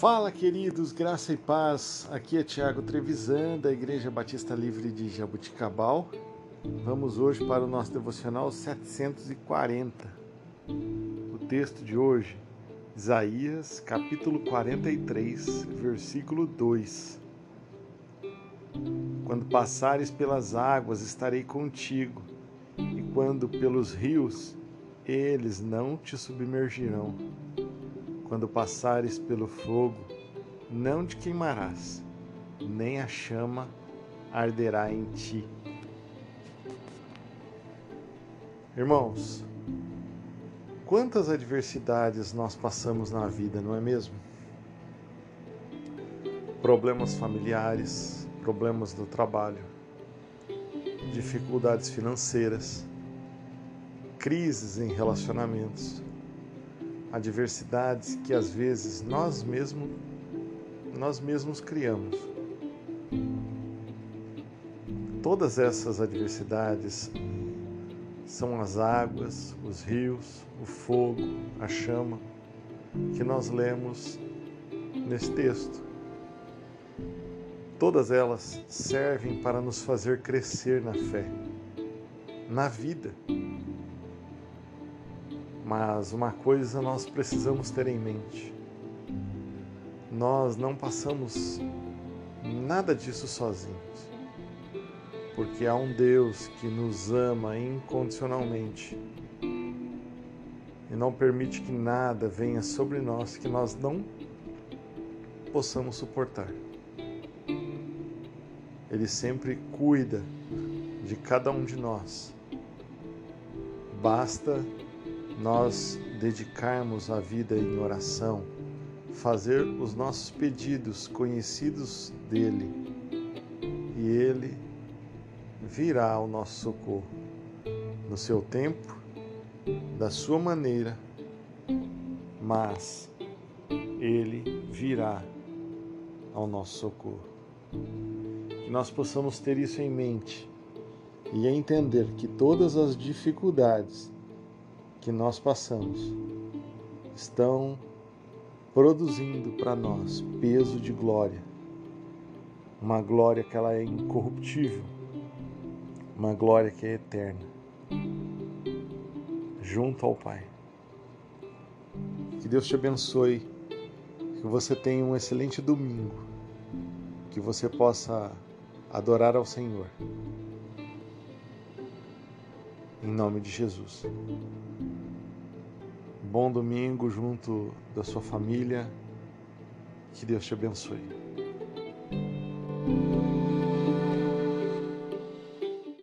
Fala, queridos, graça e paz. Aqui é Tiago Trevisan, da Igreja Batista Livre de Jabuticabal. Vamos hoje para o nosso devocional 740. O texto de hoje, Isaías, capítulo 43, versículo 2. Quando passares pelas águas, estarei contigo, e quando pelos rios, eles não te submergirão. Quando passares pelo fogo, não te queimarás, nem a chama arderá em ti. Irmãos, quantas adversidades nós passamos na vida, não é mesmo? Problemas familiares, problemas do trabalho, dificuldades financeiras, crises em relacionamentos, adversidades que às vezes nós mesmos nós mesmos criamos. Todas essas adversidades são as águas, os rios, o fogo, a chama que nós lemos nesse texto. Todas elas servem para nos fazer crescer na fé, na vida. Mas uma coisa nós precisamos ter em mente: nós não passamos nada disso sozinhos, porque há um Deus que nos ama incondicionalmente e não permite que nada venha sobre nós que nós não possamos suportar. Ele sempre cuida de cada um de nós. Basta nós dedicarmos a vida em oração, fazer os nossos pedidos conhecidos dele e ele virá ao nosso socorro no seu tempo, da sua maneira, mas ele virá ao nosso socorro. Que nós possamos ter isso em mente e entender que todas as dificuldades que nós passamos estão produzindo para nós peso de glória, uma glória que ela é incorruptível, uma glória que é eterna, junto ao Pai. Que Deus te abençoe, que você tenha um excelente domingo, que você possa adorar ao Senhor. Em nome de Jesus. Bom domingo junto da sua família. Que Deus te abençoe.